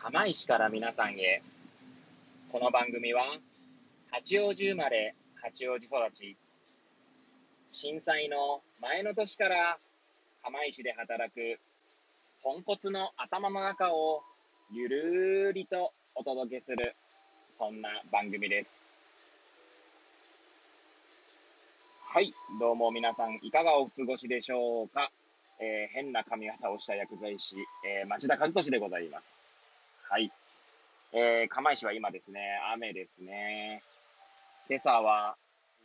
釜石から皆さんへ。この番組は、八王子生まれ、八王子育ち、震災の前の年から釜石で働く、ポンコツの頭の中をゆるりとお届けする、そんな番組です。はい、どうも皆さんいかがお過ごしでしょうか？えー、変な髪型をした薬剤師、えー、町田和俊でございます。はい。えー、釜石は今ですね、雨ですね。今朝は、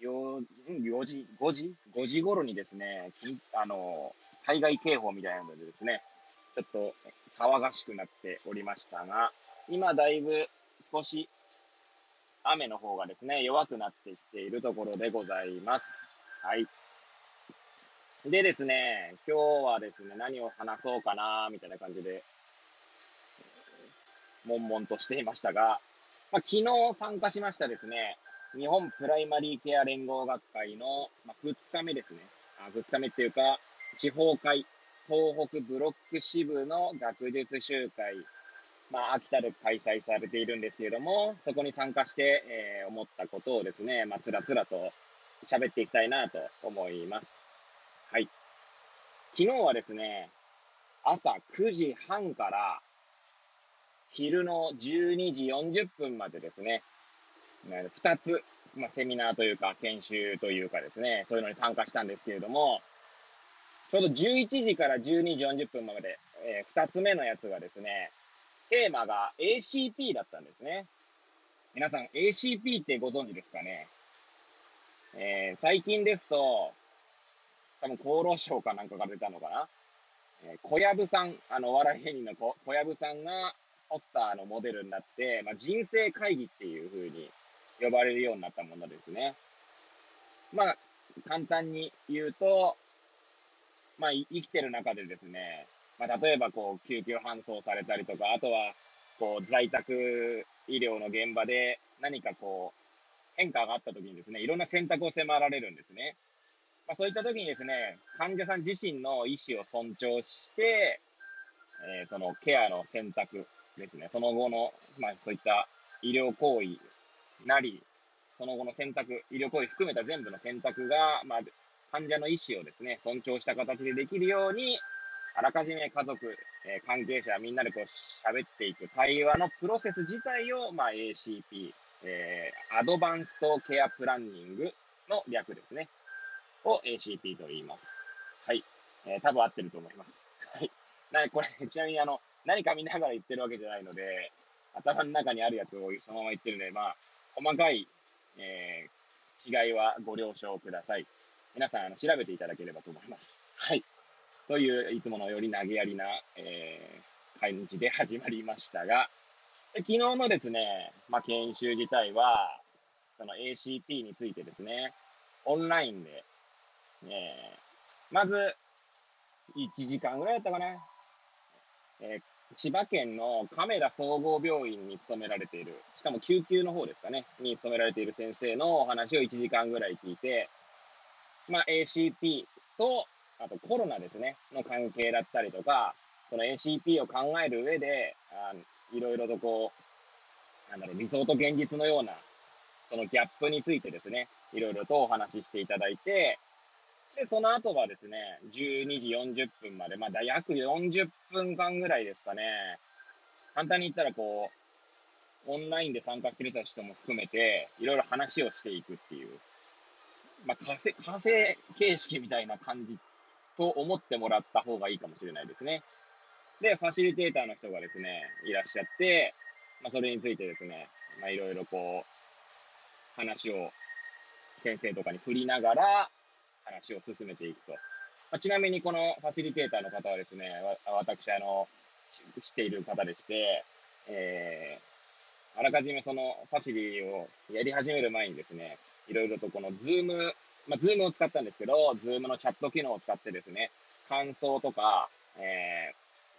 4, 4時、5時 ?5 時頃にですね、あの、災害警報みたいなのでですね、ちょっと騒がしくなっておりましたが、今だいぶ少し雨の方がですね、弱くなってきているところでございます。はい。でですね、今日はですね、何を話そうかな、みたいな感じで、悶々としていましたが、まあ、昨日参加しましたですね、日本プライマリーケア連合学会の、まあ、2日目ですね。あ2日目っていうか、地方会、東北ブロック支部の学術集会、まあ、秋田で開催されているんですけれども、そこに参加して、えー、思ったことをですね、まあ、つらつらと喋っていきたいなと思います。はい。昨日はですね、朝9時半から昼の12時40分までですね、2つ、まあ、セミナーというか研修というかですね、そういうのに参加したんですけれども、ちょうど11時から12時40分まで、えー、2つ目のやつがですね、テーマが ACP だったんですね。皆さん ACP ってご存知ですかね？えー、最近ですと、多分厚労省かなんかが出たのかな？えー、小籔さん、あの、お笑い芸人の小籔さんがポスターのモデルになって、まあ、人生会議っていう風に呼ばれるようになったものですね。まあ、簡単に言うと、まあ、生きてる中でですね、まあ、例えばこう、救急搬送されたりとか、あとは、こう、在宅医療の現場で何かこう、変化があった時にですね、いろんな選択を迫られるんですね。まあ、そういった時にですね、患者さん自身の意思を尊重して、えー、そのケアの選択ですね、その後の、まあ、そういった医療行為なり、その後の選択、医療行為含めた全部の選択が、まあ、患者の意思をですね、尊重した形でできるように、あらかじめ家族、えー、関係者、みんなでこう喋っていく対話のプロセス自体を、まあ、ACP、えー、アドバンストケアプランニングの略ですね。を ACP と言います。はい。えー、多分合ってると思います。はい。な、これ、ちなみにあの、何か見ながら言ってるわけじゃないので、頭の中にあるやつをそのまま言ってるので、まあ、細かい、えー、違いはご了承ください。皆さん、あの、調べていただければと思います。はい。という、いつものより投げやりな、えー、感じで始まりましたが、昨日のですね、まあ、研修自体は、その ACP についてですね、オンラインでえー、まず、1時間ぐらいだったかな。えー、千葉県の亀田総合病院に勤められている、しかも救急の方ですかね、に勤められている先生のお話を1時間ぐらい聞いて、まあ、ACP と、あとコロナですね、の関係だったりとか、その ACP を考える上で、あいろいろとこう、なんだろう、理想と現実のような、そのギャップについてですね、いろいろとお話ししていただいて、で、その後はですね、12時40分まで、まだ約40分間ぐらいですかね。簡単に言ったらこう、オンラインで参加してる人も含めて、いろいろ話をしていくっていう、まあ、カフェ、カフェ形式みたいな感じと思ってもらった方がいいかもしれないですね。で、ファシリテーターの人がですね、いらっしゃって、まあ、それについてですね、まあ、いろいろこう、話を先生とかに振りながら、話を進めていくと。まあ、ちなみにこのファシリテーターの方はですね、わ私、あの、知っている方でして、えー、あらかじめそのファシリをやり始める前にですね、いろいろとこの Zoom、まあ、 Zoomを使ったんですけど、 Zoomのチャット機能を使ってですね、感想とか、え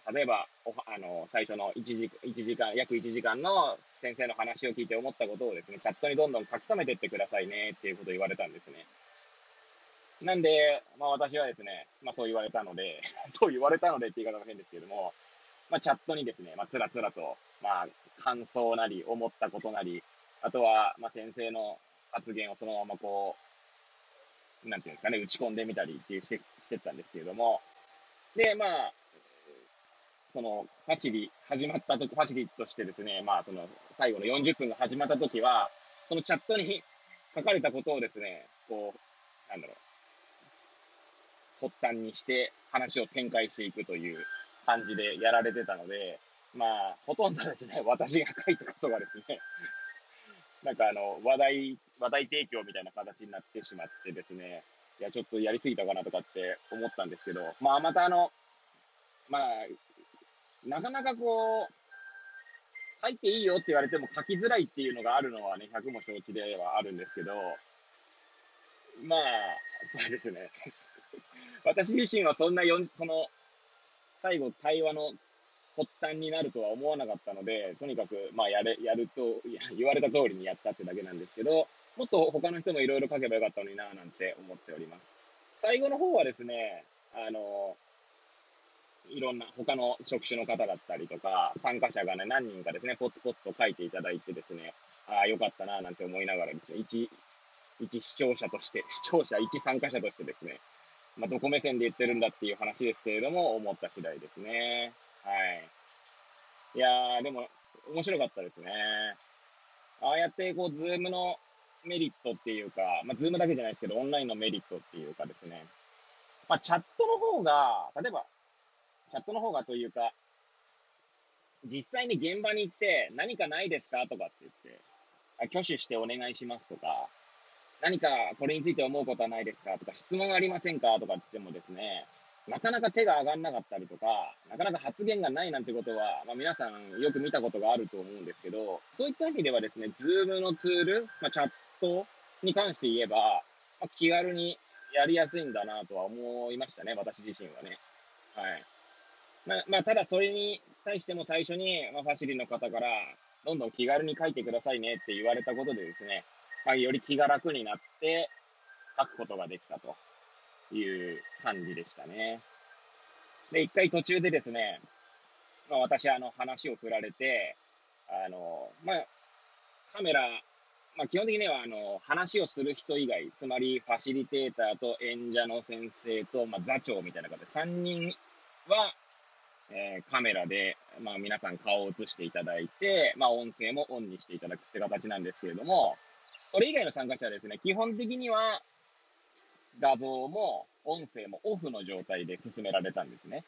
ー、例えば、あの、最初の1時 ,1 時間、約1時間の先生の話を聞いて思ったことをですね、チャットにどんどん書き留めてってくださいねっていうことを言われたんですね。なんで、まあ私はですね、まあそう言われたので、そう言われたのでって言い方が変ですけども、まあ、チャットにですね、まあ、つらつらと、まあ、感想なり、思ったことなり、あとは、まあ、先生の発言をそのままこう、なんていうんですかね、打ち込んでみたりっていうしてしてたんですけれども、で、まあ、その、ファシリ、始まったとき、ファシリとしてですね、まあ、その、最後の40分が始まったときは、そのチャットに書かれたことをですね、こう、なんだろう、発端にして話を展開していくという感じでやられてたので、まあ、ほとんどですね、私が書いたことがですね、なんかあの、話題、話題提供みたいな形になってしまってですね、いや、ちょっとやりすぎたかなとかって思ったんですけど、まあ、またあの、まあ、なかなかこう、書いていいよって言われても書きづらいっていうのがあるのはね、100も承知ではあるんですけど、まあ、そうですね。私自身はそんなよ、その、最後対話の発端になるとは思わなかったので、とにかく、まあ、やれ、やると、言われた通りにやったってだけなんですけど、もっと他の人もいろいろ書けばよかったのにななんて思っております。最後の方はですね、あの、いろんな他の職種の方だったりとか、参加者がね、何人かですね、ポツポツと書いていただいてですね、ああ、よかったななんて思いながらですね、一、一視聴者として、視聴者、一参加者としてですね、まあ、どこ目線で言ってるんだっていう話ですけれども、思った次第ですね。はい。いやー、でも、面白かったですね。ああやって、こう、 Zoomのメリットっていうか、まあ、 Zoomだけじゃないですけど、オンラインのメリットっていうかですね。まあ、チャットの方が、例えば、チャットの方がというか、実際に現場に行って何かないですかとかって言って、挙手してお願いしますとか、何かこれについて思うことはないですか？とか、質問ありませんか？とかって言ってもですね、なかなか手が上がんなかったりとか、なかなか発言がないなんてことは、まあ、皆さんよく見たことがあると思うんですけど、そういった意味ではですね、ズームのツール、まあ、チャットに関して言えば、まあ、気軽にやりやすいんだなとは思いましたね、私自身はね。はい。まあ、まあ、ただそれに対しても最初に、まあ、ファシリの方から、どんどん気軽に書いてくださいねって言われたことでですね、まあ、より気が楽になって書くことができたと。いう感じでしたね。で、一回途中でですね、まあ私、あの、話を振られて、あの、まあ、カメラ、まあ基本的には、あの、話をする人以外、つまりファシリテーターと演者の先生と、まあ座長みたいな方で、3人は、えー、カメラで、まあ皆さん顔を映していただいて、まあ音声もオンにしていただくって形なんですけれども、それ以外の参加者はですね、基本的には、画像も音声もオフの状態で進められたんですね。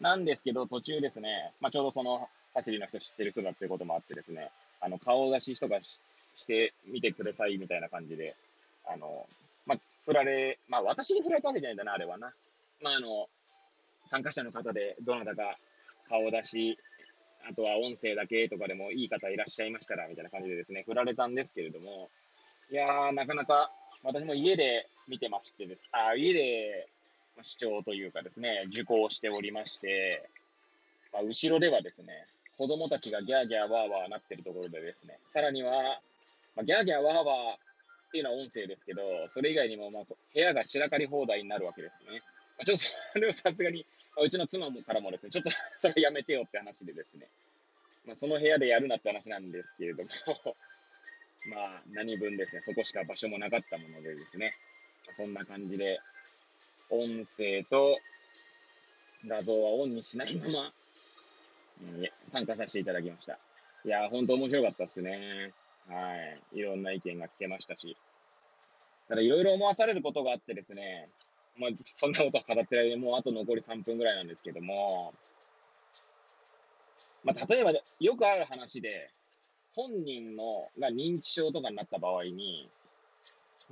なんですけど、途中ですね、まあ、ちょうどその走りの人知ってる人だっていうこともあってですね、あの、顔出しとかししてみてくださいみたいな感じで、あの、まあ、振られ、まあ、私に振られたわけじゃないんだな、あれはな。まあ、あの、参加者の方でどなたか顔出し、あとは音声だけとかでもいい方いらっしゃいましたら、みたいな感じでですね、振られたんですけれども、いやー、なかなか、私も家で見てましてです。あ、家で、視聴というかですね、受講しておりまして、まあ、後ろではですね、子供たちがギャーギャーワーワーなってるところでですね、さらには、まあ、ギャーギャーワーワーっていうのは音声ですけど、それ以外にも、まあ、部屋が散らかり放題になるわけですね。まあ、ちょっとそれをさすがに、うちの妻もからもですね、ちょっと それやめてよって話でですね、まあ、その部屋でやるなって話なんですけれども まあ、何分ですね、そこしか場所もなかったものでですね、そんな感じで、音声と画像はオンにしないまま、うん、参加させていただきました。いやー、ほんと面白かったっすね。はい。いろんな意見が聞けましたし。ただいろいろ思わされることがあってですね、まあ、そんなことは語ってる間にもうあと残り3分ぐらいなんですけども、まあ、例えばよくある話で、本人のが認知症とかになった場合に、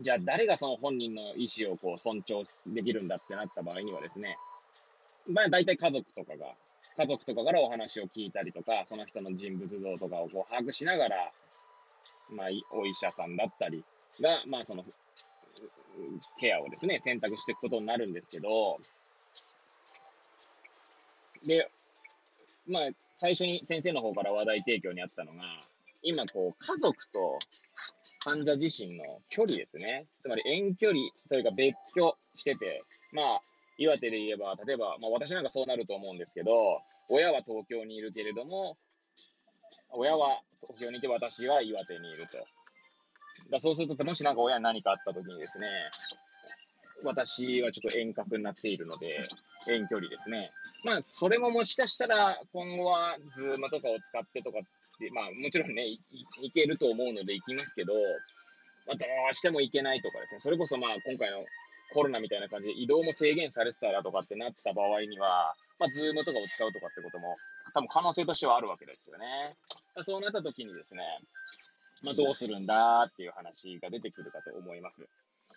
じゃあ誰がその本人の意思をこう尊重できるんだってなった場合にはですね、まあ大体家族とかが、家族とかからお話を聞いたりとか、その人の人物像とかをこう把握しながら、まあお医者さんだったりが、まあその、ケアをですね、選択していくことになるんですけど、で、まあ、最初に先生の方から話題提供にあったのが、今こう、家族と患者自身の距離ですね。つまり遠距離というか別居してて、まあ、岩手で言えば、例えば、まあ私なんかそうなると思うんですけど、親は東京にいるけれども、親は東京にいて私は岩手にいると。だそうすると、もしなんか親に何かあった時にですね、私はちょっと遠隔になっているので、遠距離ですね。まあ、それももしかしたら、今後は、ズームとかを使ってとかって、まあ、もちろんね、いけると思うので行きますけど、まあ、どうしても行けないとかですね、それこそまあ、今回のコロナみたいな感じで移動も制限されてたらとかってなった場合には、まあ、ズームとかを使うとかってことも、多分可能性としてはあるわけですよね。そうなった時にですね、まあ、どうするんだっていう話が出てくるかと思います。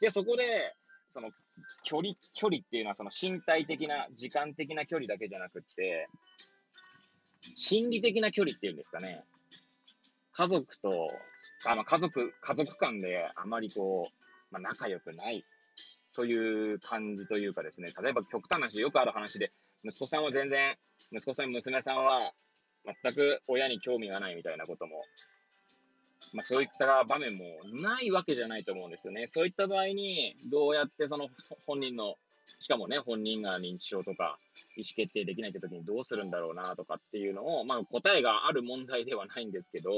で、そこで、その距離、距離っていうのはその身体的な、時間的な距離だけじゃなくって、心理的な距離っていうんですかね。家族と、あの家族、家族間であまりこう、まあ、仲良くないという感じというかですね、例えば極端な話、よくある話で、息子さんは全然、息子さん、娘さんは全く親に興味がないみたいなこともまあ、そういった場面もないわけじゃないと思うんですよね。そういった場合に、どうやってその本人の、しかもね、本人が認知症とか意思決定できないって時にどうするんだろうなとかっていうのを、まあ、答えがある問題ではないんですけど、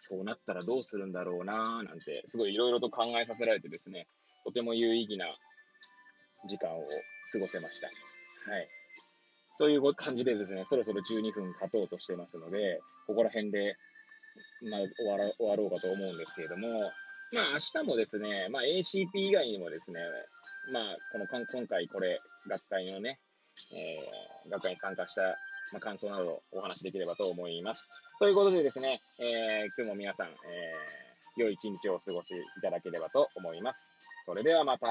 そうなったらどうするんだろうななんて、すごいいろいろと考えさせられてですね、とても有意義な時間を過ごせました。はい。という感じでですね、そろそろ12分経とうとしてますので、ここら辺でまあ、終わら終わろうかと思うんですけれども、まあ、明日もですね、まあ、ACP 以外にもですね、まあ、この今回これ、学会のね、えー、学会に参加した、まあ、感想などをお話しできればと思います。ということでですね、えー、今日も皆さん、えー、良い一日をお過ごしいただければと思います。それではまた。